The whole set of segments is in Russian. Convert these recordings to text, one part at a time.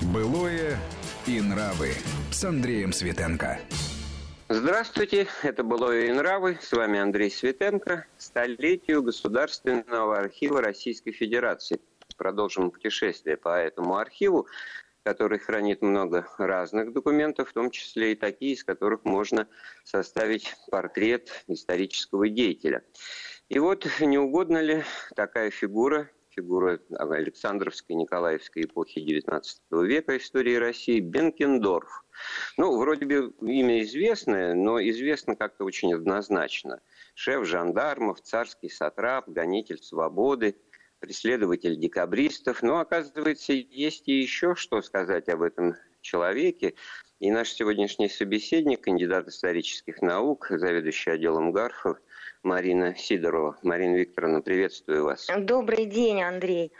Былое и нравы с Андреем Светенко. Здравствуйте, это «Былое и нравы». С вами Андрей Светенко. Столетию Государственного архива Российской Федерации. Продолжим путешествие по этому архиву, который хранит много разных документов, в том числе и такие, из которых можно составить портрет исторического деятеля. И вот не угодно ли такая фигура фигура Александровской, Николаевской эпохи XIX века истории России, Бенкендорф. Ну, вроде бы имя известное, но известно как-то очень однозначно. Шеф жандармов, царский сатрап, гонитель свободы, преследователь декабристов. Но, оказывается, есть и еще что сказать об этом человеке. И наш сегодняшний собеседник, кандидат исторических наук, заведующий отделом Гарфов, Марина Сидорова. Марина Викторовна, приветствую вас. Добрый день, Андрей.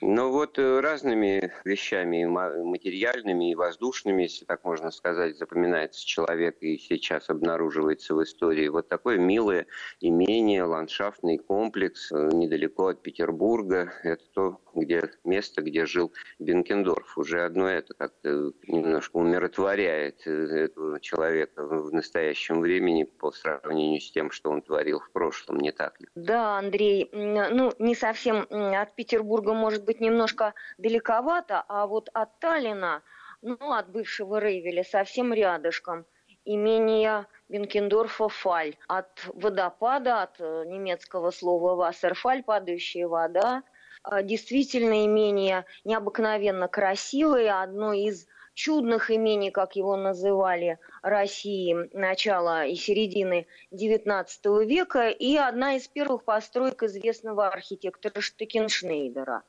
Ну вот э, разными вещами, материальными и воздушными, если так можно сказать, запоминается человек и сейчас обнаруживается в истории. Вот такое милое имение, ландшафтный комплекс э, недалеко от Петербурга. Это то где, место, где жил Бенкендорф. Уже одно это как-то немножко умиротворяет э, этого человека в настоящем времени по сравнению с тем, что он творил в прошлом, не так ли? Да, Андрей, ну не совсем от Петербурга, может быть, немножко далековато, а вот от Таллина, ну от бывшего Рейвеля совсем рядышком, имение Бенкендорфа Фаль. От водопада, от э, немецкого слова «вассерфаль» – падающая вода – а, действительно имение необыкновенно красивое, одно из чудных имений, как его называли, России начала и середины XIX века, и одна из первых построек известного архитектора Штекеншнейдера.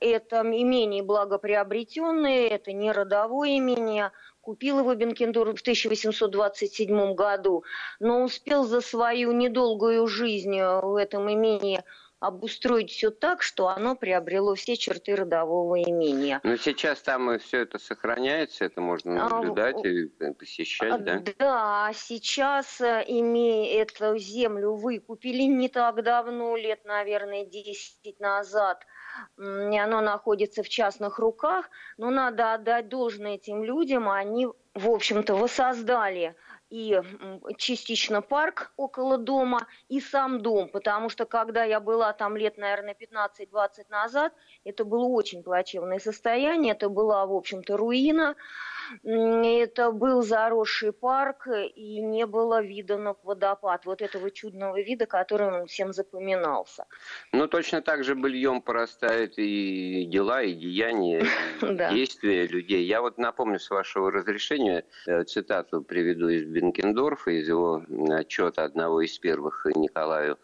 Это имение благоприобретенное, это не родовое имение. Купил его Бенкендорф в 1827 году, но успел за свою недолгую жизнь в этом имении обустроить все так, что оно приобрело все черты родового имения. Но сейчас там все это сохраняется, это можно а, наблюдать а, и посещать, да? Да, сейчас э, имея эту землю выкупили не так давно, лет, наверное, 10 назад. Оно находится в частных руках, но надо отдать должное этим людям, они, в общем-то, воссоздали и частично парк около дома, и сам дом, потому что когда я была там лет, наверное, 15-20 назад, это было очень плачевное состояние, это была, в общем-то, руина, это был заросший парк, и не было вида на водопад, вот этого чудного вида, который всем запоминался. Ну, точно так же быльем порастают и дела, и деяния, и действия людей. Я вот напомню, с вашего разрешения, э, цитату приведу из Бенкендорфа, из его отчета одного из первых Николаю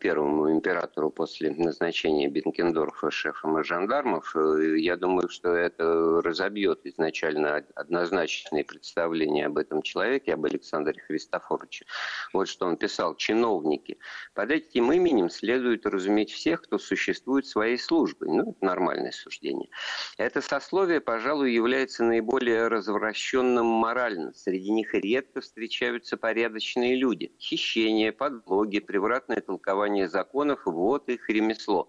первому императору после назначения Бенкендорфа шефом жандармов. Э, я думаю, что это разобьет изначально однозначные представления об этом человеке, об Александре Христофоровиче. Вот что он писал. Чиновники. Под этим именем следует разуметь всех, кто существует своей службой. Ну, это нормальное суждение. Это сословие, пожалуй, является наиболее развращенным морально. Среди них редко встречаются порядочные люди. Хищение, подлоги, превратное толкование толкование законов, вот их ремесло.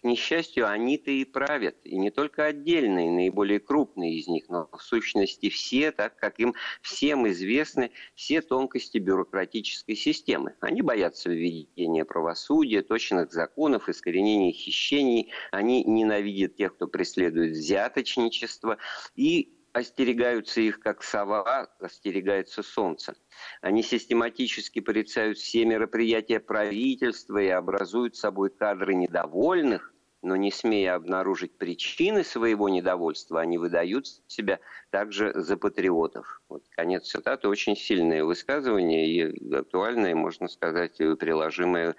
К несчастью, они-то и правят, и не только отдельные, наиболее крупные из них, но в сущности все, так как им всем известны все тонкости бюрократической системы. Они боятся введения правосудия, точных законов, искоренения хищений, они ненавидят тех, кто преследует взяточничество, и остерегаются их, как сова остерегается солнца. Они систематически порицают все мероприятия правительства и образуют собой кадры недовольных, но не смея обнаружить причины своего недовольства, они выдают себя также за патриотов. Вот конец цитаты. Очень сильное высказывание и актуальное, можно сказать, приложимое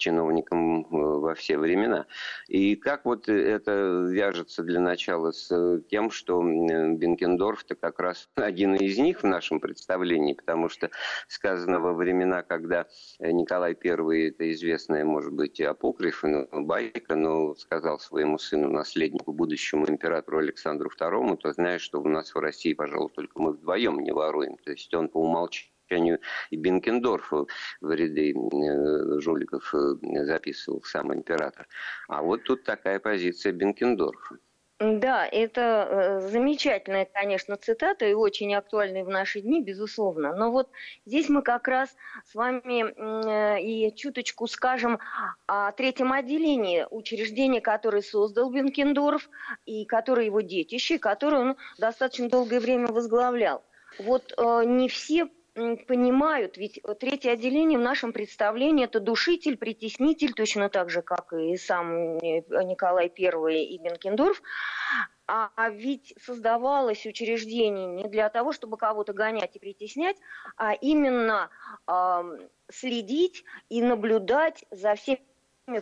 чиновникам э, во все времена. И как вот это вяжется для начала с тем, что Бенкендорф-то как раз один из них в нашем представлении, потому что сказано во времена, когда Николай I, это известная, может быть, апокриф, ну, байка, но сказал своему сыну, наследнику, будущему императору Александру II, то знаешь, что у нас в России, пожалуй, только мы вдвоем не воруем. То есть он по умолчанию и Бенкендорфа в ряды э, жуликов э, записывал сам император. А вот тут такая позиция Бенкендорфа. Да, это э, замечательная, конечно, цитата и очень актуальная в наши дни, безусловно. Но вот здесь мы как раз с вами э, и чуточку скажем о третьем отделении учреждения, которое создал Бенкендорф, и которое его детище, которое он достаточно долгое время возглавлял. Вот э, не все понимают, ведь третье отделение в нашем представлении это душитель, притеснитель, точно так же, как и сам Николай I и Бенкендорф. А, а ведь создавалось учреждение не для того, чтобы кого-то гонять и притеснять, а именно э, следить и наблюдать за всеми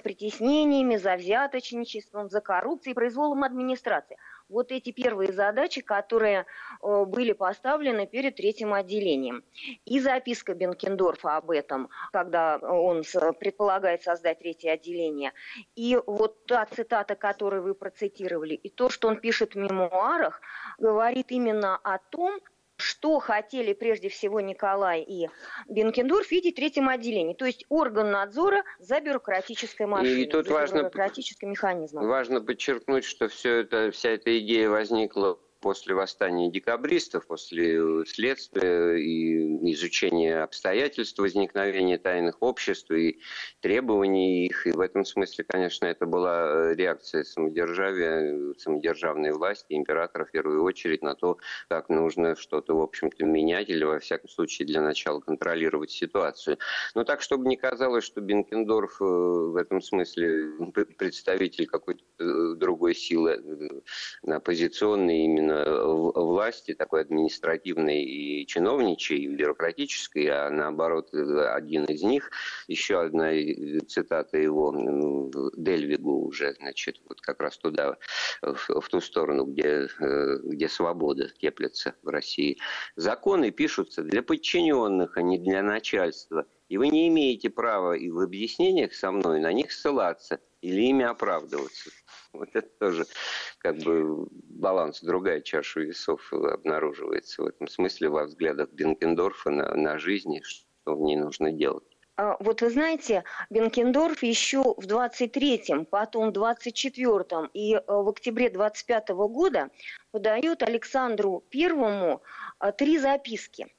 притеснениями, за взяточничеством, за коррупцией, произволом администрации вот эти первые задачи, которые э, были поставлены перед третьим отделением. И записка Бенкендорфа об этом, когда он предполагает создать третье отделение. И вот та цитата, которую вы процитировали, и то, что он пишет в мемуарах, говорит именно о том, что хотели прежде всего Николай и Бенкендорф видеть в третьем отделении. То есть орган надзора за бюрократической машиной, и тут за важно, бюрократическим механизмом. Важно подчеркнуть, что все это, вся эта идея возникла после восстания декабристов, после следствия и изучения обстоятельств возникновения тайных обществ и требований их. И в этом смысле, конечно, это была реакция самодержавия, самодержавной власти, императора в первую очередь на то, как нужно что-то, в общем-то, менять или, во всяком случае, для начала контролировать ситуацию. Но так, чтобы не казалось, что Бенкендорф э, в этом смысле представитель какой-то э, другой силы э, оппозиционной именно власти, такой административной и чиновничьей, и бюрократической, а наоборот один из них, еще одна цитата его, Дельвигу уже, значит, вот как раз туда, в, в ту сторону, где, э, где свобода теплится в России. Законы пишутся для подчиненных, а не для начальства. И вы не имеете права и в объяснениях со мной на них ссылаться или ими оправдываться. Вот это тоже как бы баланс, другая чаша весов обнаруживается в этом смысле во взглядах Бенкендорфа на, на жизнь, что в ней нужно делать. А, вот вы знаете, Бенкендорф еще в 23-м, потом в 24-м и э, в октябре 25 -го года подает Александру Первому э, три записки –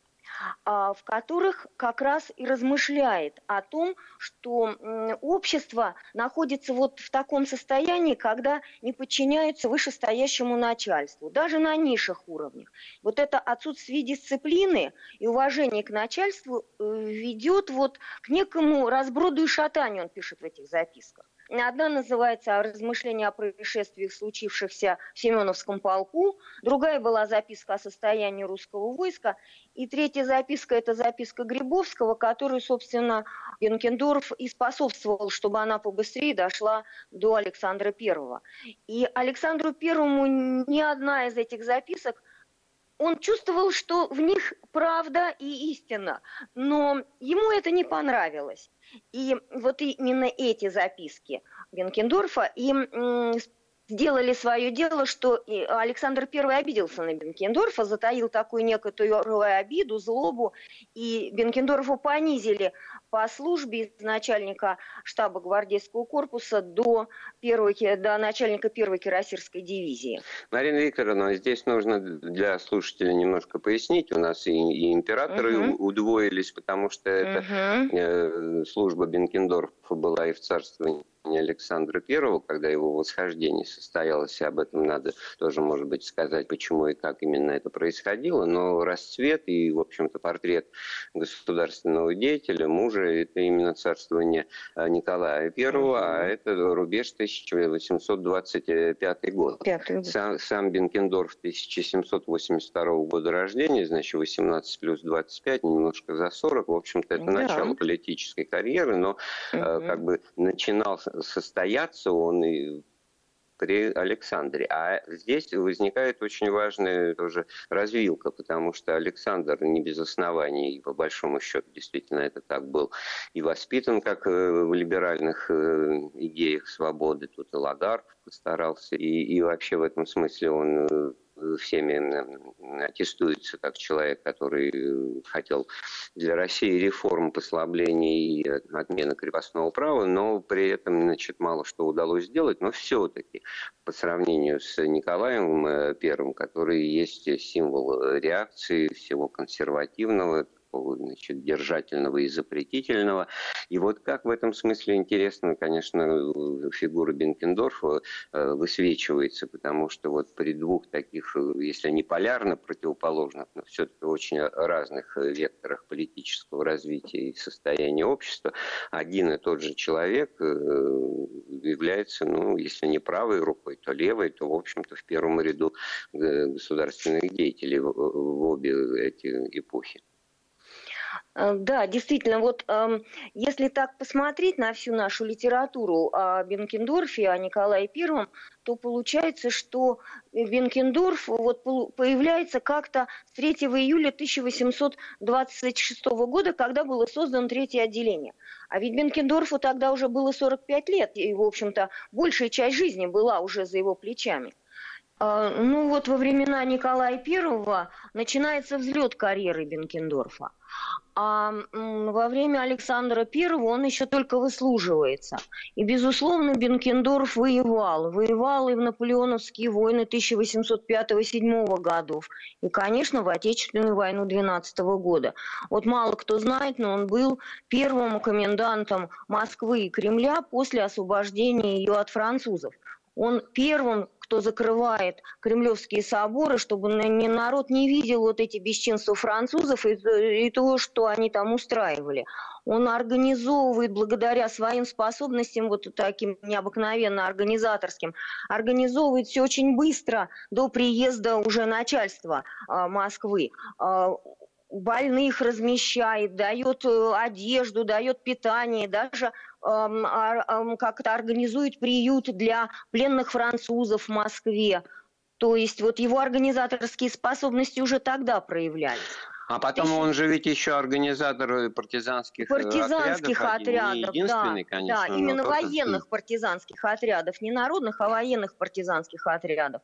в которых как раз и размышляет о том, что общество находится вот в таком состоянии, когда не подчиняются вышестоящему начальству, даже на низших уровнях. Вот это отсутствие дисциплины и уважения к начальству э, ведет вот к некому разброду и шатанию, он пишет в этих записках. Одна называется «Размышления о происшествиях, случившихся в Семеновском полку», другая была записка о состоянии русского войска, и третья записка – это записка Грибовского, которую, собственно, Бенкендорф и способствовал, чтобы она побыстрее дошла до Александра Первого. И Александру Первому ни одна из этих записок он чувствовал, что в них правда и истина, но ему это не понравилось. И вот именно эти записки Бенкендорфа и сделали свое дело, что Александр I обиделся на Бенкендорфа, затаил такую некоторую обиду, злобу, и Бенкендорфу понизили по службе из начальника штаба гвардейского корпуса до, первой, до начальника первой кирасирской дивизии. Марина Викторовна, здесь нужно для слушателей немножко пояснить. У нас и, и императоры угу. удвоились, потому что это угу. э, служба Бенкендорфа была и в царствовании Александра Первого, когда его восхождение состоялось, и об этом надо тоже, может быть, сказать, почему и как именно это происходило, но расцвет и, в общем-то, портрет государственного деятеля, мужа, это именно царствование а, Николая Первого, а это рубеж 1825 год. Сам, сам Бенкендорф 1782 года рождения, значит, 18 плюс 25, немножко за 40, в общем-то, это да. начало политической карьеры, но угу. как бы начинал состояться он и при Александре. А здесь возникает очень важная тоже развилка, потому что Александр не без оснований, по большому счету действительно это так был, и воспитан как э, в либеральных э, идеях свободы. Тут и Лагард постарался, и, и вообще в этом смысле он э, всеми аттестуется как человек, который хотел для России реформ, послаблений и отмены крепостного права, но при этом значит, мало что удалось сделать, но все-таки по сравнению с Николаем Первым, который есть символ реакции всего консервативного, значит, держательного и запретительного. И вот как в этом смысле интересно, конечно, фигура Бенкендорфа э, высвечивается, потому что вот при двух таких, если не полярно противоположных, но все-таки очень разных векторах политического развития и состояния общества, один и тот же человек э, является, ну, если не правой рукой, то левой, то, в общем-то, в первом ряду э, государственных деятелей в обе эти эпохи. Э, да, действительно, вот э, если так посмотреть на всю нашу литературу о Бенкендорфе, о Николае Первом, то получается, что Бенкендорф вот появляется как-то с 3 июля 1826 года, когда было создано третье отделение. А ведь Бенкендорфу тогда уже было 45 лет, и, в общем-то, большая часть жизни была уже за его плечами. Э, ну вот во времена Николая Первого начинается взлет карьеры Бенкендорфа. А во время Александра I он еще только выслуживается. И, безусловно, Бенкендорф воевал. Воевал и в наполеоновские войны 1805-1807 годов. И, конечно, в Отечественную войну 12 года. Вот мало кто знает, но он был первым комендантом Москвы и Кремля после освобождения ее от французов. Он первым кто закрывает кремлевские соборы, чтобы народ не видел вот эти бесчинства французов и, и то, что они там устраивали. Он организовывает благодаря своим способностям, вот таким необыкновенно организаторским, организовывает все очень быстро до приезда уже начальства э, Москвы. Больных размещает, дает э, одежду, дает питание, даже как-то организует приют для пленных французов в Москве. То есть вот его организаторские способности уже тогда проявлялись. А потом он же ведь еще организатор партизанских, э, партизанских отрядов. Единственный, да, конечно. Да, именно военных партизанских отрядов. Не народных, а военных партизанских отрядов.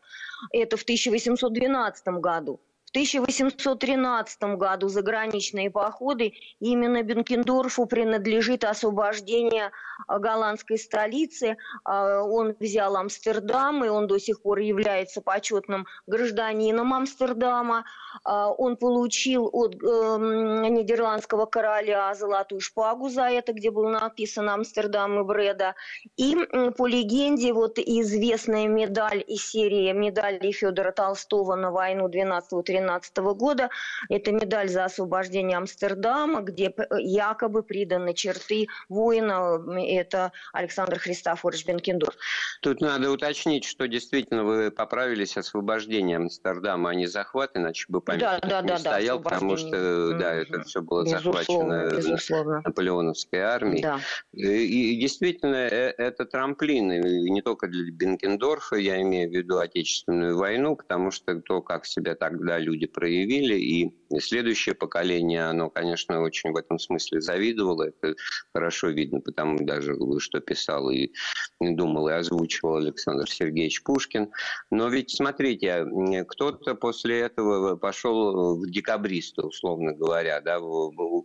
Это в 1812 году. 1813 году заграничные походы именно Бенкендорфу принадлежит освобождение а, голландской столицы. А, он взял Амстердам, и он до сих пор является почетным гражданином Амстердама. А, он получил от эм, нидерландского короля золотую шпагу за это, где был написан Амстердам и Бреда. И по легенде вот известная медаль из серии медалей Федора Толстого на войну 12-13 2012 года. Это медаль за освобождение Амстердама, где якобы приданы черты воина. Это Александр Христофорович Бенкендорф. Тут надо уточнить, что действительно вы поправились освобождение Амстердама, а не захват, иначе бы памятник да, да, не да, стоял, да, потому что да, это все было безусловно, захвачено безусловно. наполеоновской армией. Да. И, и действительно, э, это трамплин, и не только для Бенкендорфа, я имею в виду Отечественную войну, потому что то, как себя тогда люди люди проявили, и следующее поколение, оно, конечно, очень в этом смысле завидовало, это хорошо видно, потому даже что писал и думал, и озвучивал Александр Сергеевич Пушкин. Но ведь, смотрите, кто-то после этого пошел в декабристы, условно говоря, да,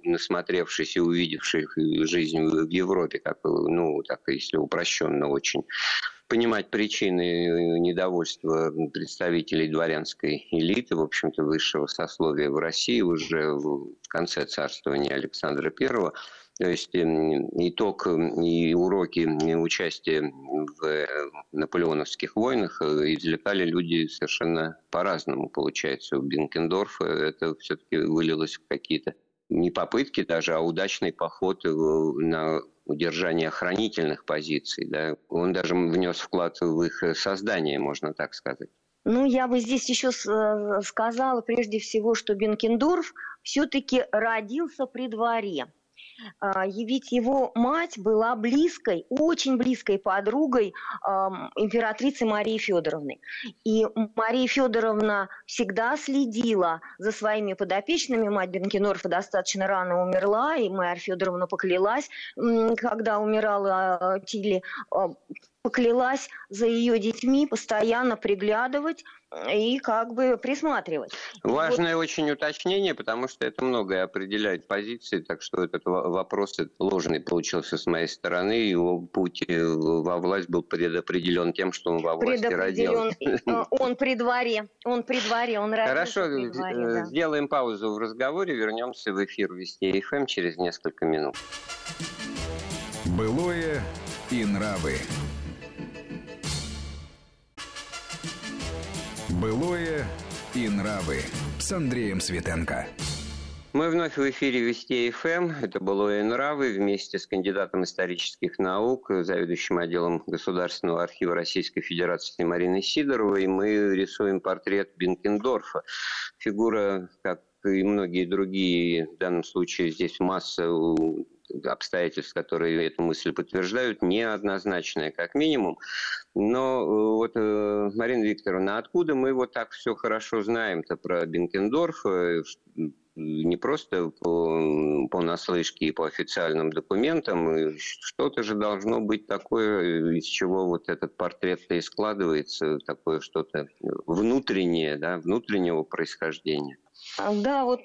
насмотревшись и увидевший жизнь в Европе, как, ну, так, если упрощенно очень понимать причины недовольства представителей дворянской элиты, в общем-то, высшего сословия в России уже в конце царствования Александра I. То есть эм, итог и уроки участия в наполеоновских войнах э, извлекали люди совершенно по-разному, получается. У Бенкендорфа это все-таки вылилось в какие-то не попытки даже, а удачный поход на удержание охранительных позиций. Да? Он даже внес вклад в их создание, можно так сказать. Ну, я бы здесь еще э, сказала прежде всего, что Бенкендорф все-таки родился при дворе. А, ведь его мать была близкой, очень близкой подругой императрицы Марии Федоровны. И Мария Федоровна всегда следила за своими подопечными. Мать Бенкенорфа достаточно рано умерла, и Мария Федоровна поклялась, когда умирала Тили, поклялась за ее детьми постоянно приглядывать и как бы присматривать. Важное вот... очень уточнение, потому что это многое определяет позиции, так что этот вопрос ложный получился с моей стороны, его путь э, во власть был предопределен тем, что он во власти родился. Э, он при дворе, он при дворе, он Хорошо, при дворе, э, да. сделаем паузу в разговоре, вернемся в эфир Вести ФМ через несколько минут. Былое и нравы. Былое и нравы с Андреем Светенко. Мы вновь в эфире Вести ФМ. Это было и нравы вместе с кандидатом исторических наук, заведующим отделом Государственного архива Российской Федерации Мариной Сидоровой. Мы рисуем портрет Бенкендорфа. Фигура, как и многие другие, в данном случае здесь масса обстоятельств, которые эту мысль подтверждают, неоднозначная, как минимум. Но э, вот, э, Марина Викторовна, откуда мы вот так все хорошо знаем-то про Бенкендорф? не просто по, по наслышке и по официальным документам, что-то же должно быть такое, из чего вот этот портрет-то и складывается, такое что-то внутреннее, да, внутреннего происхождения. Да, вот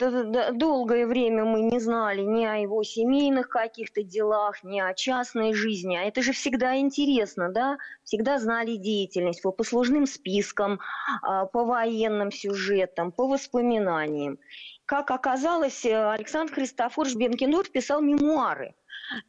долгое время мы не знали ни о его семейных каких-то делах, ни о частной жизни. А это же всегда интересно, да? Всегда знали деятельность по послужным спискам, а, по военным сюжетам, по воспоминаниям. Как оказалось, Александр Христофорович Бенкендорф писал мемуары.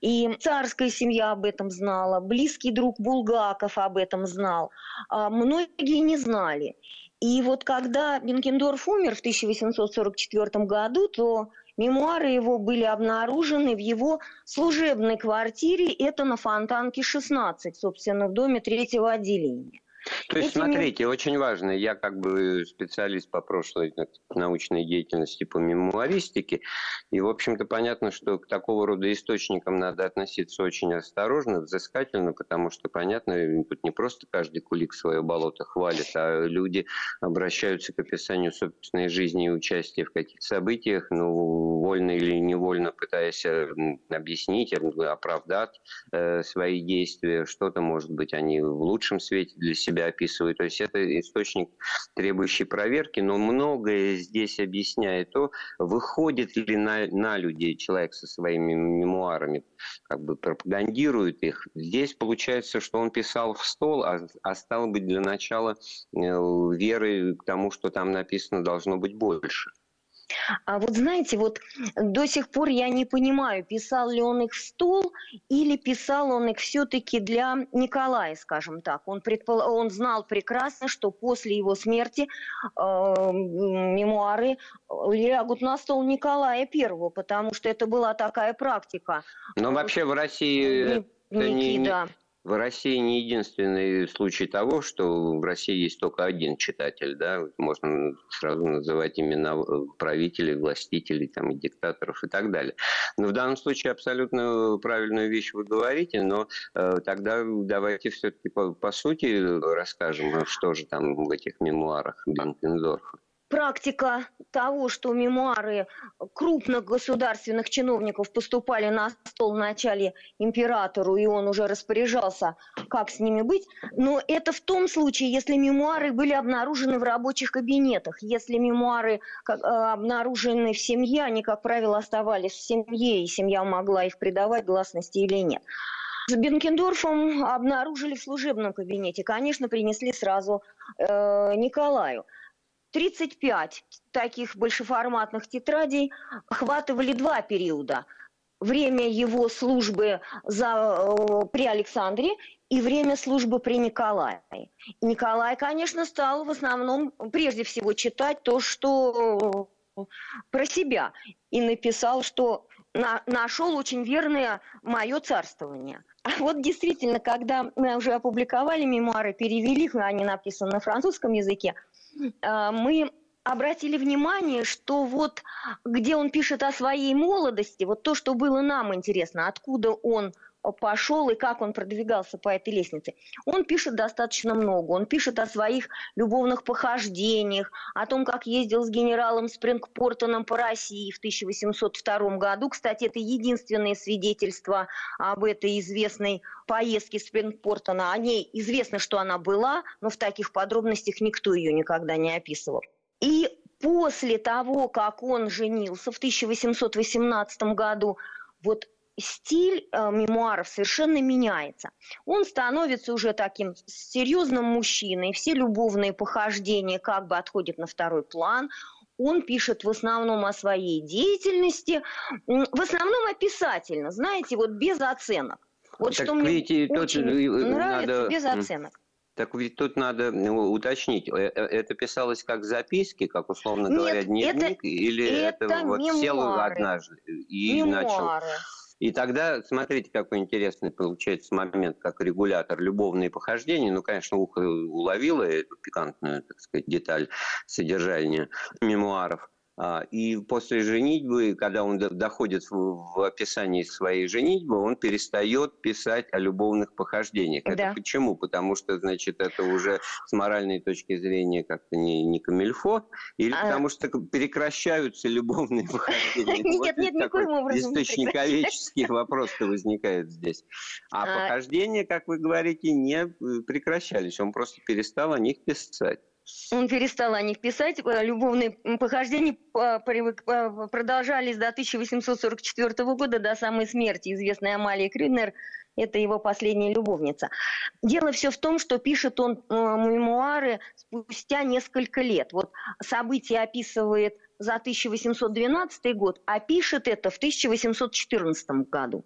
И царская семья об этом знала, близкий друг Булгаков об этом знал. А многие не знали. И вот когда Бенкендорф умер в 1844 году, то мемуары его были обнаружены в его служебной квартире, это на Фонтанке 16, собственно, в доме третьего отделения. То есть, Этими... смотрите, очень важно, я как бы специалист по прошлой научной деятельности по мемуаристике, и, в общем-то, понятно, что к такого рода источникам надо относиться очень осторожно, взыскательно, потому что, понятно, тут не просто каждый кулик свое болото хвалит, а люди обращаются к описанию собственной жизни и участия в каких-то событиях, ну, вольно или невольно пытаясь э, объяснить, оправдать э, свои действия, что-то, может быть, они в лучшем свете для себя себя описывают. То есть это источник, требующий проверки, но многое здесь объясняет то, выходит ли на, на людей человек со своими мемуарами, как бы пропагандирует их. Здесь получается, что он писал в стол, а, а стало быть для начала э, веры к тому, что там написано, должно быть больше. А вот знаете, вот до сих пор я не понимаю, писал ли он их в стол или писал он их все-таки для Николая, скажем так. Он, предпол... он знал прекрасно, что после его смерти э, мемуары лягут на стол Николая Первого, потому что это была такая практика. Но вообще в России... Дневники, не, да. В России не единственный случай того, что в России есть только один читатель, да, можно сразу называть имена правителей, властителей, там, диктаторов и так далее. Но в данном случае абсолютно правильную вещь вы говорите, но э, тогда давайте все-таки по, по сути расскажем, что же там в этих мемуарах Бенкендорфа практика того, что мемуары крупных государственных чиновников поступали на стол в начале императору, и он уже распоряжался, как с ними быть. Но это в том случае, если мемуары были обнаружены в рабочих кабинетах. Если мемуары э, обнаружены в семье, они, как правило, оставались в семье, и семья могла их придавать гласности или нет. С Бенкендорфом обнаружили в служебном кабинете. Конечно, принесли сразу э, Николаю. 35 таких большеформатных тетрадей охватывали два периода. Время его службы за, э, при Александре и время службы при Николае. Николай, конечно, стал в основном прежде всего читать то, что э, про себя. И написал, что на, нашел очень верное мое царствование. А вот действительно, когда мы уже опубликовали мемуары, перевели, они написаны на французском языке, а, мы обратили внимание, что вот где он пишет о своей молодости, вот то, что было нам интересно, откуда он пошел и как он продвигался по этой лестнице. Он пишет достаточно много. Он пишет о своих любовных похождениях, о том, как ездил с генералом Спрингпортоном по России в 1802 году. Кстати, это единственное свидетельство об этой известной поездке Спрингпортона. О ней известно, что она была, но в таких подробностях никто ее никогда не описывал. И после того, как он женился в 1818 году, вот стиль э, мемуаров совершенно меняется. Он становится уже таким серьезным мужчиной, все любовные похождения как бы отходят на второй план. Он пишет в основном о своей деятельности, в основном описательно, знаете, вот без оценок. Вот так что видите, мне очень нравится, надо... без оценок. Так ведь тут надо уточнить, э, э, это писалось как записки, как условно Нет, говоря, дневник, это, или это, это вот мемуары. сел однажды и мемуары. начал. И тогда, смотрите, какой интересный получается момент, как регулятор любовные похождения. Ну, конечно, ухо уловило эту пикантную, так сказать, деталь содержания мемуаров – и после женитьбы, когда он доходит в описании своей женитьбы, он перестает писать о любовных похождениях. Да. Это почему? Потому что, значит, это уже с моральной точки зрения как-то не, не камильфо, или а... потому что прекращаются любовные похождения? Нет, нет, никаким образом Источниковеческий вопрос-то возникает здесь. А, а похождения, как вы говорите, не прекращались. Он просто перестал о них писать. Он перестал о них писать. Э, любовные похождения э, продолжались до 1844 года, до самой смерти известной Амалии Крюнер. Это его последняя любовница. Дело все в том, что пишет он э, мемуары спустя несколько лет. Вот события описывает за 1812 год, а пишет это в 1814 году.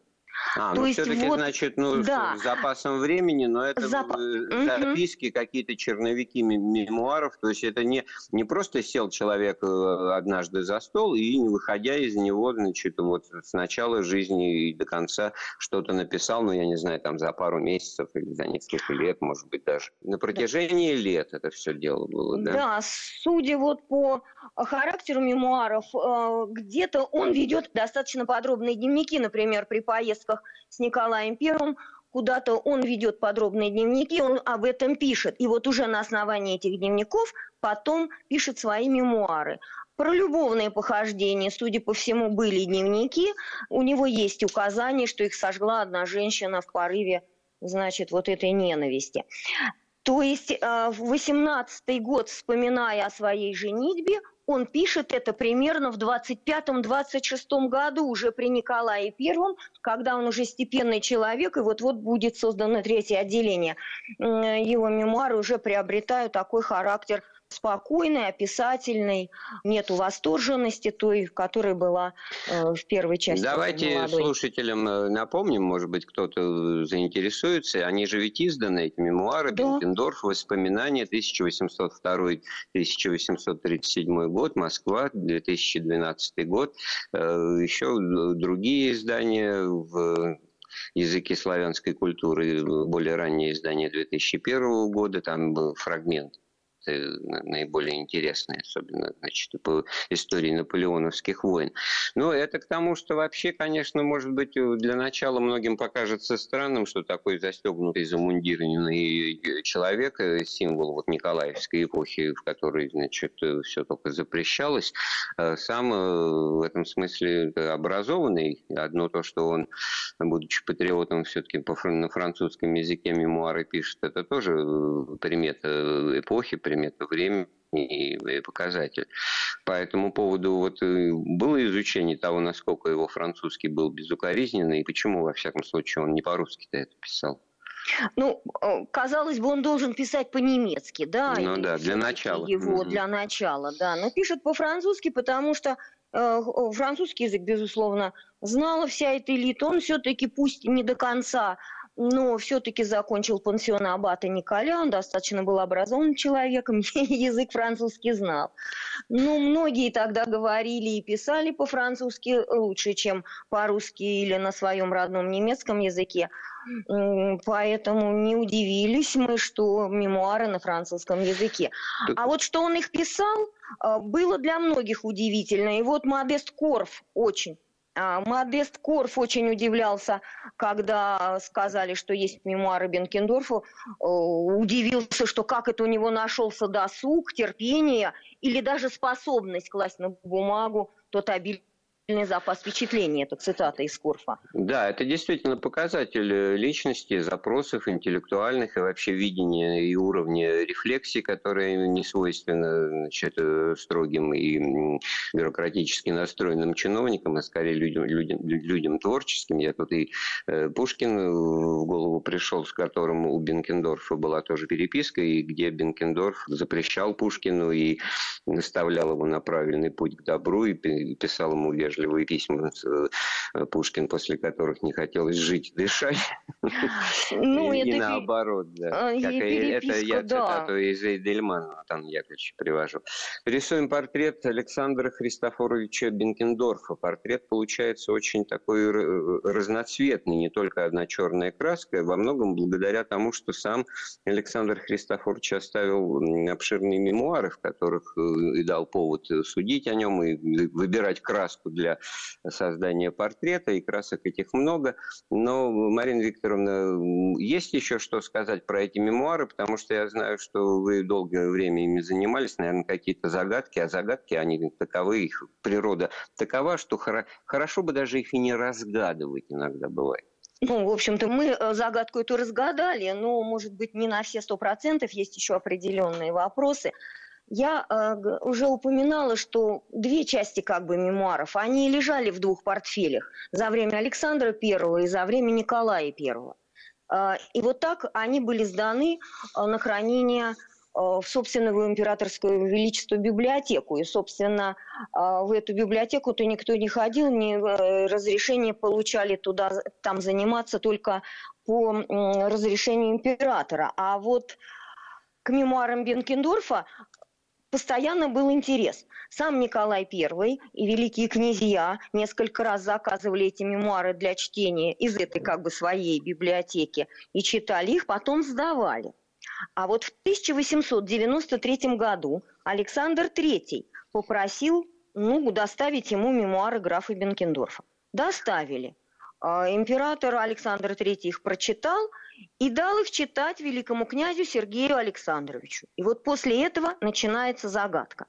А, То ну все-таки, вот, значит, ну, да. с запасом времени, но это Зап... записки, угу. какие-то черновики мемуаров, то есть это не, не просто сел человек э, однажды за стол и, не выходя из него, значит, вот с начала жизни и до конца что-то написал, ну, я не знаю, там за пару месяцев или за несколько лет, может быть, даже. На протяжении да. лет это все дело было, да? Да, судя вот по характеру мемуаров, э, где-то он ведет достаточно подробные дневники, например, при поездках поездках с Николаем Первым, куда-то он ведет подробные дневники, он об этом пишет. И вот уже на основании этих дневников потом пишет свои мемуары. Про любовные похождения, судя по всему, были дневники. У него есть указание, что их сожгла одна женщина в порыве, значит, вот этой ненависти. То есть э, в 18 год, вспоминая о своей женитьбе, он пишет это примерно в 25-26 году, уже при Николае Первом, когда он уже степенный человек, и вот-вот будет создано третье отделение. Его мемуары уже приобретают такой характер спокойный, описательный, нету восторженности той, которая была э, в первой части. Давайте слушателям э, напомним, может быть, кто-то заинтересуется. Они же ведь изданы, эти мемуары, да. Бенкендорф, воспоминания 1802-1837 год, Москва, 2012 год. Э, еще другие издания в языке славянской культуры, более раннее издание 2001 года, там был фрагмент наиболее интересные, особенно значит, по истории наполеоновских войн. Но это к тому, что вообще, конечно, может быть, для начала многим покажется странным, что такой застегнутый, замундированный человек, э, символ вот Николаевской эпохи, в которой, значит, все только запрещалось, э, сам э, в этом смысле образованный. Одно то, что он, будучи патриотом, все-таки на французском языке мемуары пишет, это тоже примета эпохи, примета времени и показатель. По этому поводу вот э, было изучение того, насколько его французский был безукоризненный, и почему, во всяком случае, он не по-русски-то это писал. Ну, э, казалось бы, он должен писать по-немецки, да? Ну да, для начала. Его mm-hmm. для начала, да. Но пишет по-французски, потому что э, французский язык, безусловно, знала вся эта элита. Он все-таки, пусть не до конца но все-таки закончил пансион аббата Николя, он достаточно был образованным человеком, язык французский знал. Ну, многие тогда говорили и писали по-французски лучше, чем по-русски или на своем родном немецком языке. Поэтому не удивились мы, что мемуары на французском языке. А вот что он их писал, а, было для многих удивительно. И вот Модест Корф очень Модест Корф очень удивлялся, когда сказали, что есть мемуары Бенкендорфа. Удивился, что как это у него нашелся досуг, терпение или даже способность класть на бумагу тот обилие запас впечатлений. Это цитата из Курфа. Да, это действительно показатель э, личности, запросов интеллектуальных и вообще видения и уровня рефлексии, которые не свойственно значит, э, строгим и бюрократически настроенным чиновникам, а скорее людям, людям, людям творческим. Я тут и э, Пушкин в голову пришел, с которым у Бенкендорфа была тоже переписка, и где Бенкендорф запрещал Пушкину и наставлял его на правильный путь к добру и писал ему вежливо вежливые письма э, Пушкин, после которых не хотелось жить, дышать. Ну, и, это... и наоборот, да. А, это я цитату из Эйдельмана там Яковлевича привожу. Рисуем портрет Александра Христофоровича Бенкендорфа. Портрет получается очень такой разноцветный, не только одна черная краска, во многом благодаря тому, что сам Александр Христофорович оставил обширные мемуары, в которых э, и дал повод судить о нем и выбирать краску для для создания портрета, и красок этих много. Но, Марина Викторовна, есть еще что сказать про эти мемуары, потому что я знаю, что вы долгое время ими занимались, наверное, какие-то загадки, а загадки, они таковы, их природа такова, что хорошо бы даже их и не разгадывать иногда бывает. Ну, в общем-то, мы э, загадку эту разгадали, но, может быть, не на все сто процентов, есть еще определенные вопросы. Я э, уже упоминала, что две части как бы мемуаров, они лежали в двух портфелях за время Александра I и за время Николая I. Э, и вот так они были сданы э, на хранение э, в собственную императорскую величество библиотеку. И, собственно, э, в эту библиотеку-то никто не ходил, не, э, разрешение получали туда, там заниматься только по разрешению императора. А вот к мемуарам Бенкендорфа постоянно был интерес. Сам Николай I и великие князья несколько раз заказывали эти мемуары для чтения из этой как бы своей библиотеки и читали их, потом сдавали. А вот в 1893 году Александр III попросил ну, доставить ему мемуары графа Бенкендорфа. Доставили. А император Александр III их прочитал – и дал их читать великому князю Сергею Александровичу. И вот после этого начинается загадка.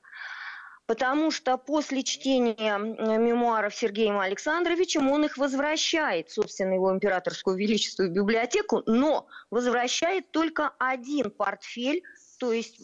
Потому что после чтения мемуаров Сергеем Александровичем он их возвращает, собственно, его императорскую величеству библиотеку, но возвращает только один портфель, то есть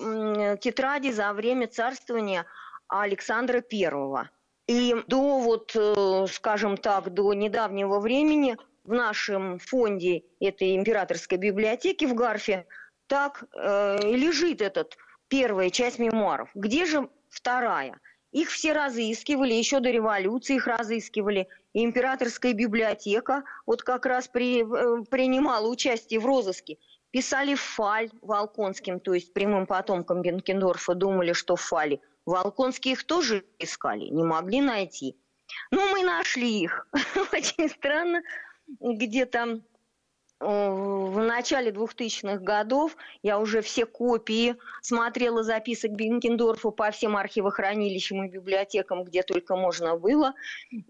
тетради за время царствования Александра Первого. И до вот, э, скажем так, до недавнего времени в нашем фонде этой императорской библиотеки в Гарфе так э, лежит этот первая часть мемуаров. Где же вторая? Их все разыскивали, еще до революции их разыскивали. И императорская библиотека вот как раз при, э, принимала участие в розыске. Писали Фаль Волконским, то есть прямым потомкам Бенкендорфа, думали, что в Фале. Волконские их тоже искали, не могли найти. Ну, мы нашли их. Очень странно, где-то э, в начале 2000-х годов я уже все копии смотрела записок Бенкендорфа по всем архивохранилищам и библиотекам, где только можно было.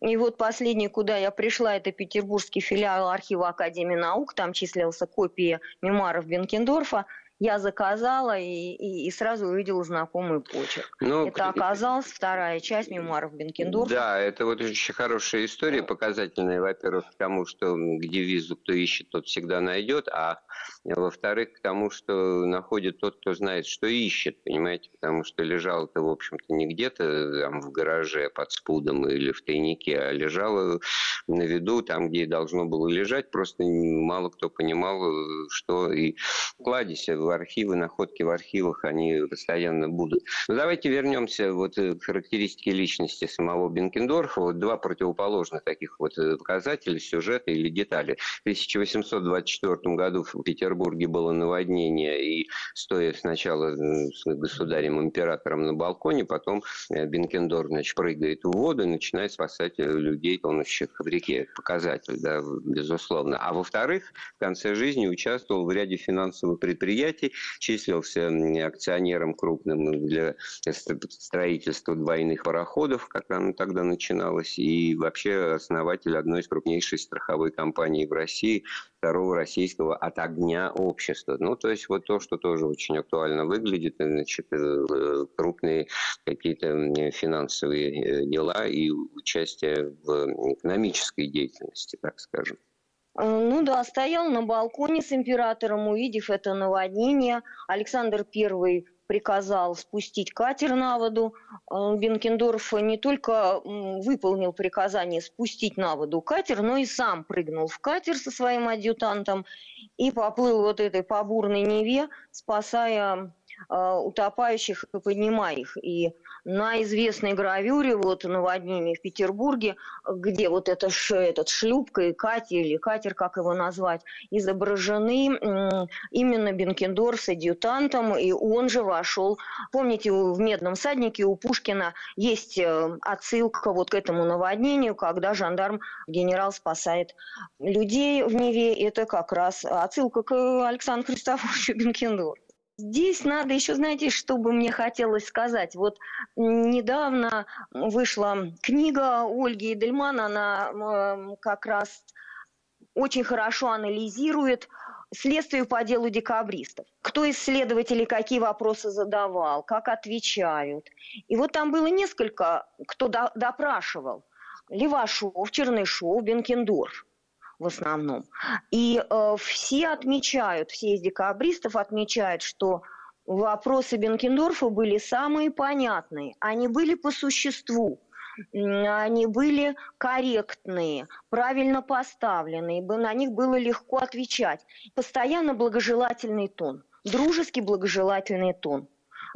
И вот последний, куда я пришла, это петербургский филиал архива Академии наук. Там числился копия мемуаров Бенкендорфа я заказала и, и, и сразу увидела знакомый почерк. Ну, это оказалась вторая часть мемуаров Бенкендорфа. Да, это вот очень хорошая история, показательная, во-первых, к тому, что к девизу «кто ищет, тот всегда найдет», а во-вторых, к тому, что находит тот, кто знает, что ищет, понимаете, потому что лежал это, в общем-то, не где-то там в гараже под спудом или в тайнике, а лежало на виду, там, где должно было лежать, просто мало кто понимал, что и кладезь в архивы, находки в архивах, они постоянно будут. Но давайте вернемся вот э, к характеристике личности самого Бенкендорфа. Вот два противоположных таких вот э, показателя, сюжета или детали. В 1824 году в Петербурге было наводнение, и стоя сначала э, с государем-императором на балконе, потом Бенкендорф, значит, прыгает в воду и начинает спасать людей, тонущих в реке. Показатель, да, безусловно. А во-вторых, в конце жизни участвовал в ряде финансовых предприятий, предприятий, числился акционером крупным для строительства двойных пароходов, как оно тогда начиналось, и вообще основатель одной из крупнейших страховой компаний в России, второго российского от огня общества. Ну, то есть вот то, что тоже очень актуально выглядит, значит, э, крупные какие-то финансовые э, дела и участие в экономической деятельности, так скажем. Э, ну да, стоял на балконе с императором, увидев это наводнение. Александр I приказал спустить катер на воду. Э, Бенкендорф не только выполнил приказание спустить на воду катер, но и сам прыгнул в катер со своим адъютантом и поплыл вот этой по бурной Неве, спасая э, утопающих и поднимая их. И на известной гравюре вот наводнение в Петербурге, где вот это, этот шлюпка и катер, или катер, как его назвать, изображены именно Бенкендорф с адъютантом, и он же вошел. Помните, в «Медном саднике» у Пушкина есть э, отсылка вот к этому наводнению, когда жандарм генерал спасает людей в Неве. Это как раз отсылка к Александру Христофоровичу Бенкендорфу. Здесь надо еще, знаете, что бы мне хотелось сказать. Вот недавно вышла книга Ольги Эдельман, она как раз очень хорошо анализирует следствие по делу декабристов. Кто из следователей какие вопросы задавал, как отвечают. И вот там было несколько, кто допрашивал. Левашов, Чернышов, Бенкендорф в основном. И э, все отмечают, все из декабристов отмечают, что вопросы Бенкендорфа были самые понятные. Они были по существу. Они были корректные, правильно поставленные, на них было легко отвечать. Постоянно благожелательный тон, дружеский благожелательный тон.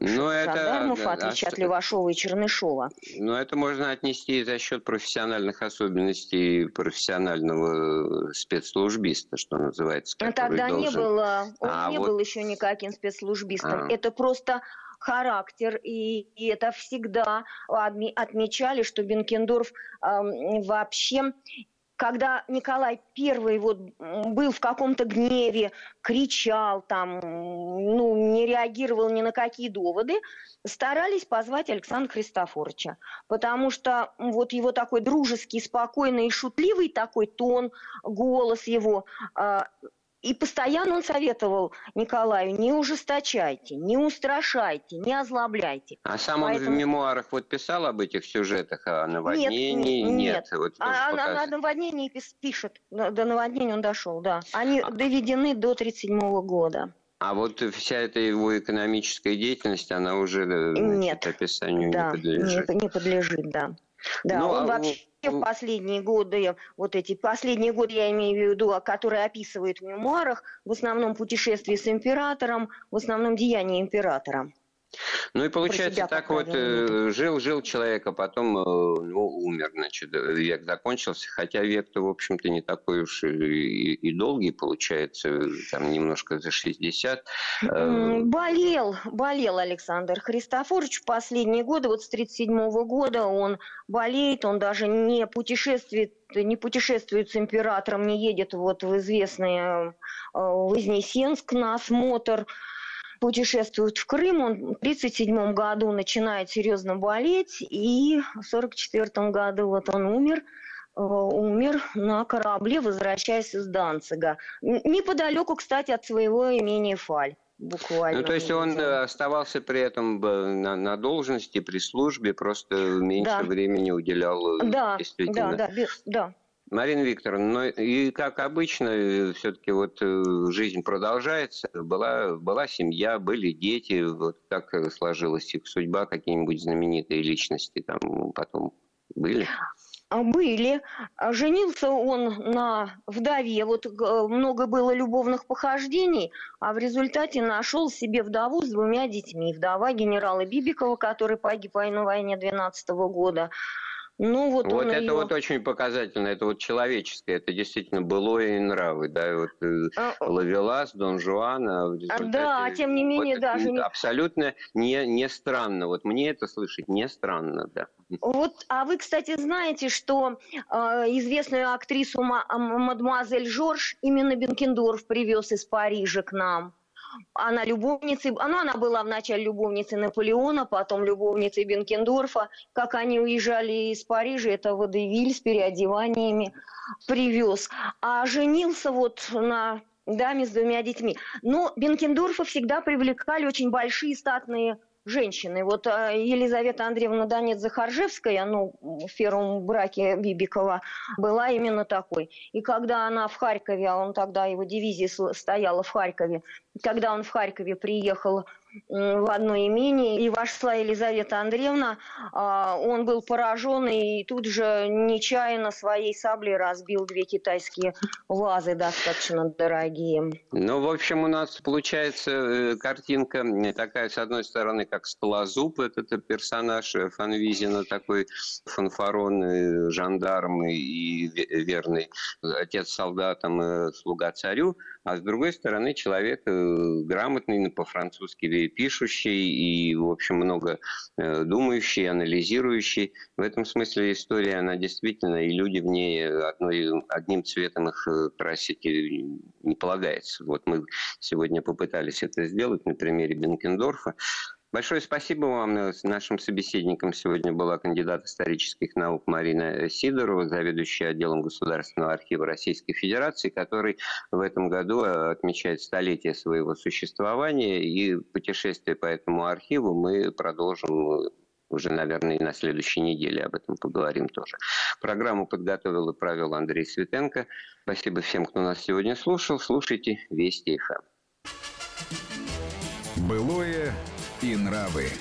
Ну, это, Жандармов, а, отличие от Левашова и Чернышова. Ну, это можно отнести за счет профессиональных особенностей профессионального спецслужбиста, что называется. А тогда должен... не было, он а, не вот... был еще никаким спецслужбистом. А. Это просто характер, и, и это всегда отмечали, что Бенкендорф э, вообще когда Николай I вот был в каком-то гневе, кричал там, ну, не реагировал ни на какие доводы, старались позвать Александра Христофоровича, потому что вот его такой дружеский, спокойный и шутливый такой тон, голос его, а, и постоянно он советовал Николаю, не ужесточайте, не устрашайте, не озлобляйте. А сам Поэтому... он в мемуарах вот писал об этих сюжетах, о наводнении? Нет, нет. нет. Вот а, а, о наводнении пишет, до наводнения он дошел, да. Они а... доведены до 1937 года. А вот вся эта его экономическая деятельность, она уже э, значит, нет. описанию да, не подлежит? Не, не подлежит, да. Да, ну, он а... вообще в последние годы, вот эти последние годы, я имею в виду, которые описывают в мемуарах, в основном путешествия с императором, в основном деяния императора. Ну и получается так вот, жил-жил э, человек, а потом э, ну, умер, значит, век закончился, хотя век-то, в общем-то, не такой уж и, и долгий, получается, там немножко за 60. Э, болел, болел Александр Христофорович в последние годы, вот с 37 года он болеет, он даже не путешествует не путешествует с императором, не едет вот в известный Вознесенск на осмотр, путешествует в Крым. Он в 1937 году начинает серьезно болеть, и в 1944 году вот он умер э, умер на корабле, возвращаясь из Данцига. Неподалеку, кстати, от своего имения Фаль. Буквально. Ну, то есть он э, оставался при этом на, на должности, при службе, просто меньше да. времени уделял э, да. Да, да, да. Марина Викторовна, ну и как обычно, э, все-таки вот э, жизнь продолжается. Была, была семья, были дети. Вот как сложилась их судьба, какие-нибудь знаменитые личности там потом были? А, были. А, женился он на вдове. Вот много было любовных похождений, а в результате нашел себе вдову с двумя детьми. Вдова генерала Бибикова, который погиб на войне 12 года. Ну, вот вот это ее... вот очень показательно, это вот человеческое, это действительно былое и нравы, да, вот э, а, Лавелас, Дон Жуан, а в результате... Да, а тем не менее, вот даже... Абсолютно не, не странно, вот мне это слышать не странно, да. Вот, а вы, кстати, знаете, что э, известную актрису мадемуазель Жорж именно Бенкендорф привез из Парижа к нам. Она любовницей, ну, она была вначале любовницей Наполеона, потом любовницей Бенкендорфа. Как они уезжали из Парижа, это Водевиль с переодеваниями привез. А женился вот на даме с двумя детьми. Но Бенкендорфа всегда привлекали очень большие статные женщины. Вот а, Елизавета Андреевна Донец-Захаржевская, ну, в первом браке Бибикова, была именно такой. И когда она в Харькове, а он тогда, его дивизия стояла в Харькове, когда он в Харькове приехал в одно имение, и вошла Елизавета Андреевна, а, он был поражен и тут же нечаянно своей саблей разбил две китайские вазы достаточно дорогие. Ну, в общем, у нас получается э, картинка такая, с одной стороны, как Скалозуб, этот персонаж Фанвизина, такой фанфарон, жандарм и верный отец солдатам, слуга царю, а с другой стороны, человек э, грамотный, по-французски пишущий и, в общем, много э, думающий, анализирующий. В этом смысле история, она действительно, и люди в ней одной, одним цветом их э, красить не полагается. Вот мы сегодня попытались это сделать на примере Бенкендорфа. Большое спасибо вам. Нашим собеседником сегодня была кандидат исторических наук Марина Сидорова, заведующая отделом Государственного архива Российской Федерации, который в этом году э, отмечает столетие своего существования. И путешествие по этому архиву мы продолжим э, уже, наверное, и на следующей неделе об этом поговорим тоже. Программу подготовил и провел Андрей Светенко. Спасибо всем, кто нас сегодня слушал. Слушайте Вести ФМ. Былое и нравы.